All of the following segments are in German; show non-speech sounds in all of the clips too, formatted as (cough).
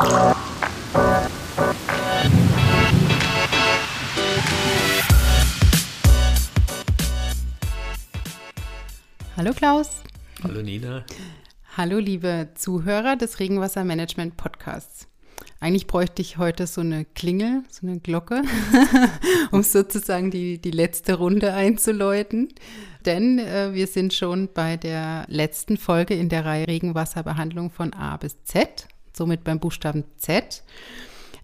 Hallo Klaus. Hallo Nina. Hallo liebe Zuhörer des Regenwassermanagement Podcasts. Eigentlich bräuchte ich heute so eine Klingel, so eine Glocke, (laughs) um sozusagen die, die letzte Runde einzuläuten. Denn äh, wir sind schon bei der letzten Folge in der Reihe Regenwasserbehandlung von A bis Z, somit beim Buchstaben Z.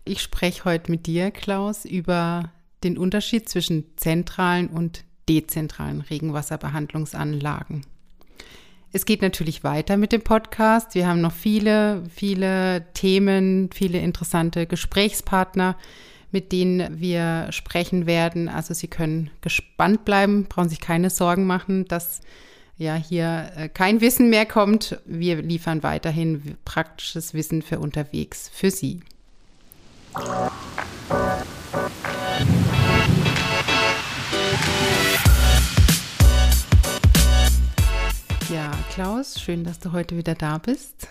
Ich spreche heute mit dir, Klaus, über den Unterschied zwischen zentralen und dezentralen Regenwasserbehandlungsanlagen. Es geht natürlich weiter mit dem Podcast. Wir haben noch viele, viele Themen, viele interessante Gesprächspartner, mit denen wir sprechen werden. Also Sie können gespannt bleiben, brauchen sich keine Sorgen machen, dass ja hier äh, kein Wissen mehr kommt. Wir liefern weiterhin praktisches Wissen für unterwegs für Sie. Ja, Klaus, schön, dass du heute wieder da bist.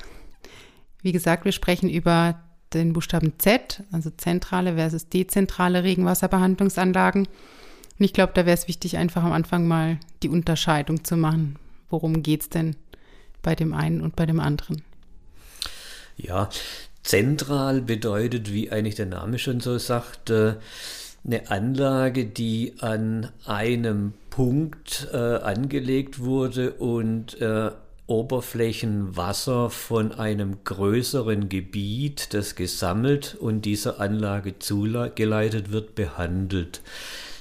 Wie gesagt, wir sprechen über den Buchstaben Z, also zentrale versus dezentrale Regenwasserbehandlungsanlagen. Und ich glaube, da wäre es wichtig, einfach am Anfang mal die Unterscheidung zu machen. Worum geht es denn bei dem einen und bei dem anderen? Ja, zentral bedeutet, wie eigentlich der Name schon so sagt, äh, eine Anlage, die an einem Punkt äh, angelegt wurde und äh, Oberflächenwasser von einem größeren Gebiet, das gesammelt und dieser Anlage zugeleitet wird, behandelt.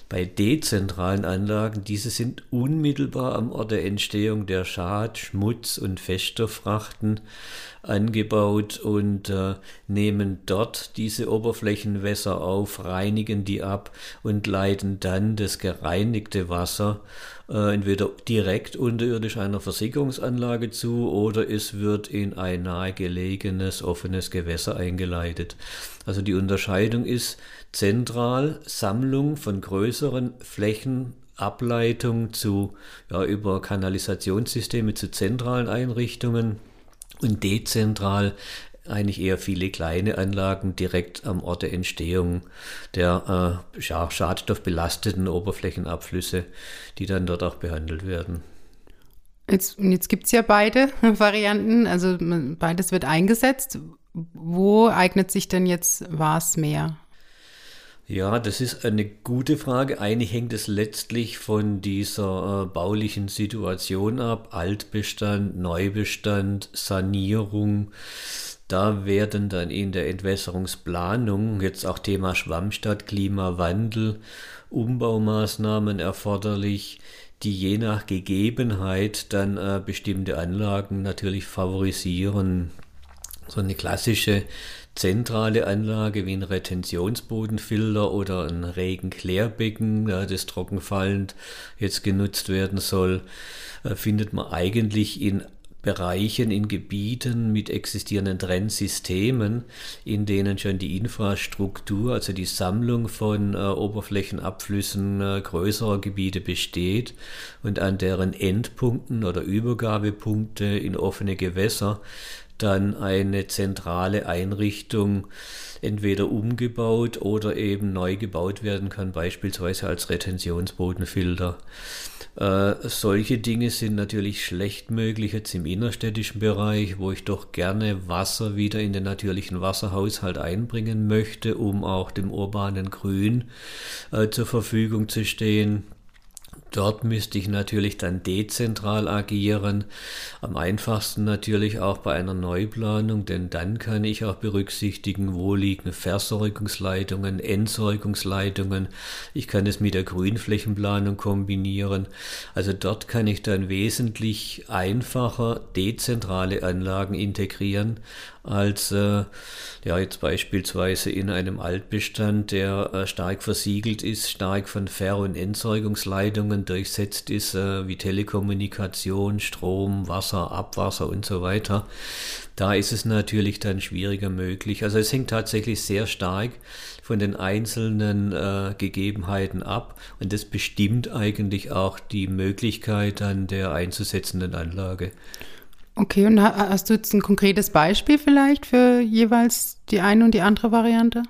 Bei dezentralen Anlagen, diese sind unmittelbar am Ort der Entstehung der Schad-, Schmutz- und Feststofffrachten angebaut und äh, nehmen dort diese Oberflächenwässer auf, reinigen die ab und leiten dann das gereinigte Wasser äh, entweder direkt unterirdisch einer Versickerungsanlage zu oder es wird in ein nahegelegenes offenes Gewässer eingeleitet. Also die Unterscheidung ist zentral Sammlung von größeren Flächen Ableitung zu ja, über Kanalisationssysteme zu zentralen Einrichtungen und dezentral eigentlich eher viele kleine Anlagen direkt am Ort der Entstehung der äh, schadstoffbelasteten Oberflächenabflüsse, die dann dort auch behandelt werden. Jetzt, jetzt gibt es ja beide (laughs) Varianten, also beides wird eingesetzt. Wo eignet sich denn jetzt was mehr? Ja, das ist eine gute Frage. Eigentlich hängt es letztlich von dieser äh, baulichen Situation ab. Altbestand, Neubestand, Sanierung. Da werden dann in der Entwässerungsplanung jetzt auch Thema Schwammstadt, Klimawandel, Umbaumaßnahmen erforderlich, die je nach Gegebenheit dann äh, bestimmte Anlagen natürlich favorisieren. So eine klassische zentrale Anlage wie ein Retentionsbodenfilter oder ein Regenklärbecken, das trockenfallend jetzt genutzt werden soll, äh, findet man eigentlich in Bereichen, in Gebieten mit existierenden Trennsystemen, in denen schon die Infrastruktur, also die Sammlung von äh, Oberflächenabflüssen äh, größerer Gebiete besteht und an deren Endpunkten oder Übergabepunkte in offene Gewässer dann eine zentrale Einrichtung entweder umgebaut oder eben neu gebaut werden kann, beispielsweise als Retentionsbodenfilter. Äh, solche Dinge sind natürlich schlecht möglich jetzt im innerstädtischen Bereich, wo ich doch gerne Wasser wieder in den natürlichen Wasserhaushalt einbringen möchte, um auch dem urbanen Grün äh, zur Verfügung zu stehen. Dort müsste ich natürlich dann dezentral agieren. Am einfachsten natürlich auch bei einer Neuplanung, denn dann kann ich auch berücksichtigen, wo liegen Versorgungsleitungen, Entsorgungsleitungen. Ich kann es mit der Grünflächenplanung kombinieren. Also dort kann ich dann wesentlich einfacher dezentrale Anlagen integrieren, als äh, ja jetzt beispielsweise in einem Altbestand, der äh, stark versiegelt ist, stark von Ver- und Entsorgungsleitungen durchsetzt ist, äh, wie Telekommunikation, Strom, Wasser, Abwasser und so weiter. Da ist es natürlich dann schwieriger möglich. Also es hängt tatsächlich sehr stark von den einzelnen äh, Gegebenheiten ab und das bestimmt eigentlich auch die Möglichkeit an der einzusetzenden Anlage. Okay, und hast du jetzt ein konkretes Beispiel vielleicht für jeweils die eine und die andere Variante?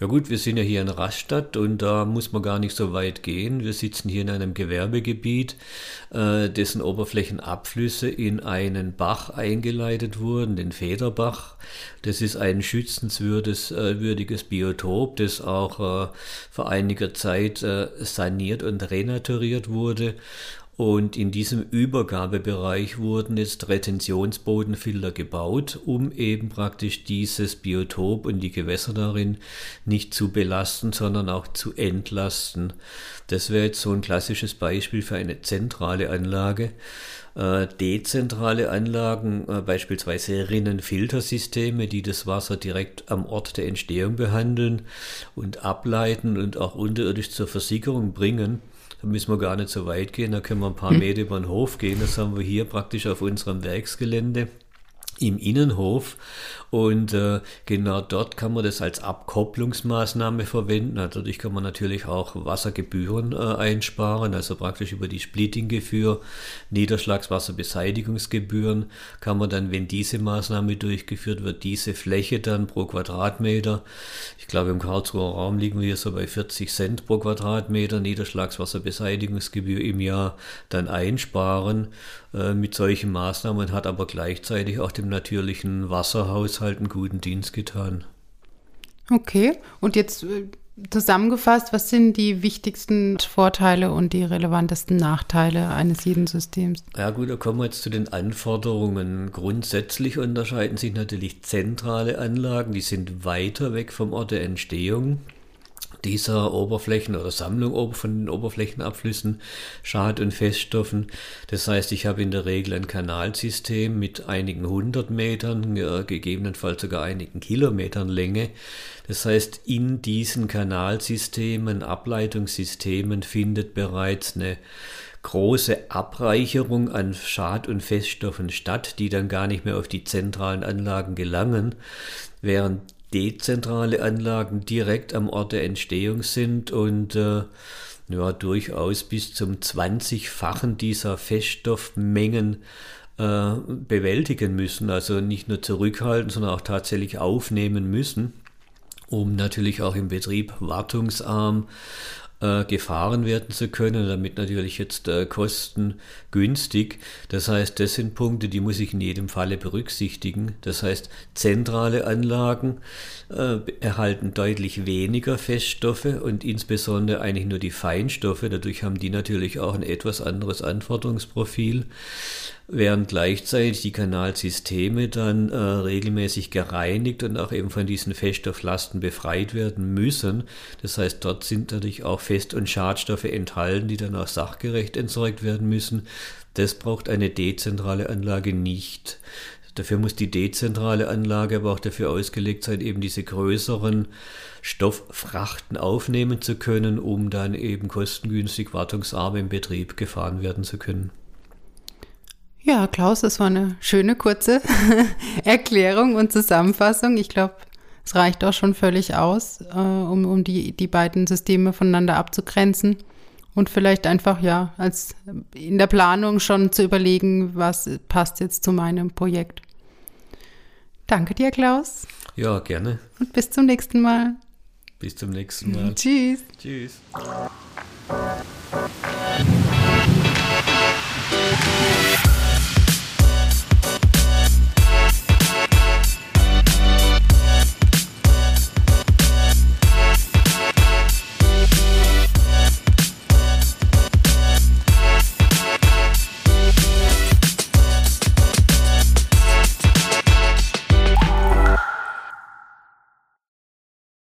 Ja gut, wir sind ja hier in Rastatt und da muss man gar nicht so weit gehen. Wir sitzen hier in einem Gewerbegebiet, äh, dessen Oberflächenabflüsse in einen Bach eingeleitet wurden, den Federbach. Das ist ein schützenswürdiges äh, Biotop, das auch äh, vor einiger Zeit saniert und renaturiert wurde. Und in diesem Übergabebereich wurden jetzt Retentionsbodenfilter gebaut, um eben praktisch dieses Biotop und die Gewässer darin nicht zu belasten, sondern auch zu entlasten. Das wäre jetzt so ein klassisches Beispiel für eine zentrale Anlage. Äh, dezentrale Anlagen, äh, beispielsweise Rinnenfiltersysteme, die das Wasser direkt am Ort der Entstehung behandeln und ableiten und auch unterirdisch zur Versickerung bringen da müssen wir gar nicht so weit gehen, da können wir ein paar hm. Meter über den Hof gehen. Das haben wir hier praktisch auf unserem Werksgelände im Innenhof und äh, genau dort kann man das als Abkopplungsmaßnahme verwenden. Dadurch kann man natürlich auch Wassergebühren äh, einsparen, also praktisch über die Splittinggebühr, Niederschlagswasserbeseitigungsgebühren kann man dann, wenn diese Maßnahme durchgeführt wird, diese Fläche dann pro Quadratmeter, ich glaube im Karlsruher Raum liegen wir so bei 40 Cent pro Quadratmeter Niederschlagswasserbeseitigungsgebühr im Jahr dann einsparen äh, mit solchen Maßnahmen, hat aber gleichzeitig auch dem natürlichen Wasserhaushalt einen guten Dienst getan. Okay, und jetzt äh, zusammengefasst, was sind die wichtigsten Vorteile und die relevantesten Nachteile eines jeden Systems? Ja gut, da kommen wir jetzt zu den Anforderungen. Grundsätzlich unterscheiden sich natürlich zentrale Anlagen, die sind weiter weg vom Ort der Entstehung dieser Oberflächen oder Sammlung von den Oberflächenabflüssen, Schad- und Feststoffen. Das heißt, ich habe in der Regel ein Kanalsystem mit einigen hundert Metern, gegebenenfalls sogar einigen Kilometern Länge. Das heißt, in diesen Kanalsystemen, Ableitungssystemen findet bereits eine große Abreicherung an Schad- und Feststoffen statt, die dann gar nicht mehr auf die zentralen Anlagen gelangen, während dezentrale Anlagen direkt am Ort der Entstehung sind und äh, ja, durchaus bis zum 20-fachen dieser Feststoffmengen äh, bewältigen müssen. Also nicht nur zurückhalten, sondern auch tatsächlich aufnehmen müssen, um natürlich auch im Betrieb wartungsarm äh, gefahren werden zu können, damit natürlich jetzt äh, kostengünstig. Das heißt, das sind Punkte, die muss ich in jedem Falle berücksichtigen. Das heißt, zentrale Anlagen äh, erhalten deutlich weniger Feststoffe und insbesondere eigentlich nur die Feinstoffe. Dadurch haben die natürlich auch ein etwas anderes Anforderungsprofil während gleichzeitig die Kanalsysteme dann äh, regelmäßig gereinigt und auch eben von diesen Feststofflasten befreit werden müssen. Das heißt, dort sind natürlich auch Fest- und Schadstoffe enthalten, die dann auch sachgerecht entsorgt werden müssen. Das braucht eine dezentrale Anlage nicht. Dafür muss die dezentrale Anlage aber auch dafür ausgelegt sein, eben diese größeren Stofffrachten aufnehmen zu können, um dann eben kostengünstig wartungsarm im Betrieb gefahren werden zu können. Ja, Klaus, das war eine schöne kurze (laughs) Erklärung und Zusammenfassung. Ich glaube, es reicht auch schon völlig aus, äh, um, um die, die beiden Systeme voneinander abzugrenzen und vielleicht einfach ja als in der Planung schon zu überlegen, was passt jetzt zu meinem Projekt. Danke dir, Klaus. Ja, gerne. Und bis zum nächsten Mal. Bis zum nächsten Mal. (laughs) Tschüss. Tschüss.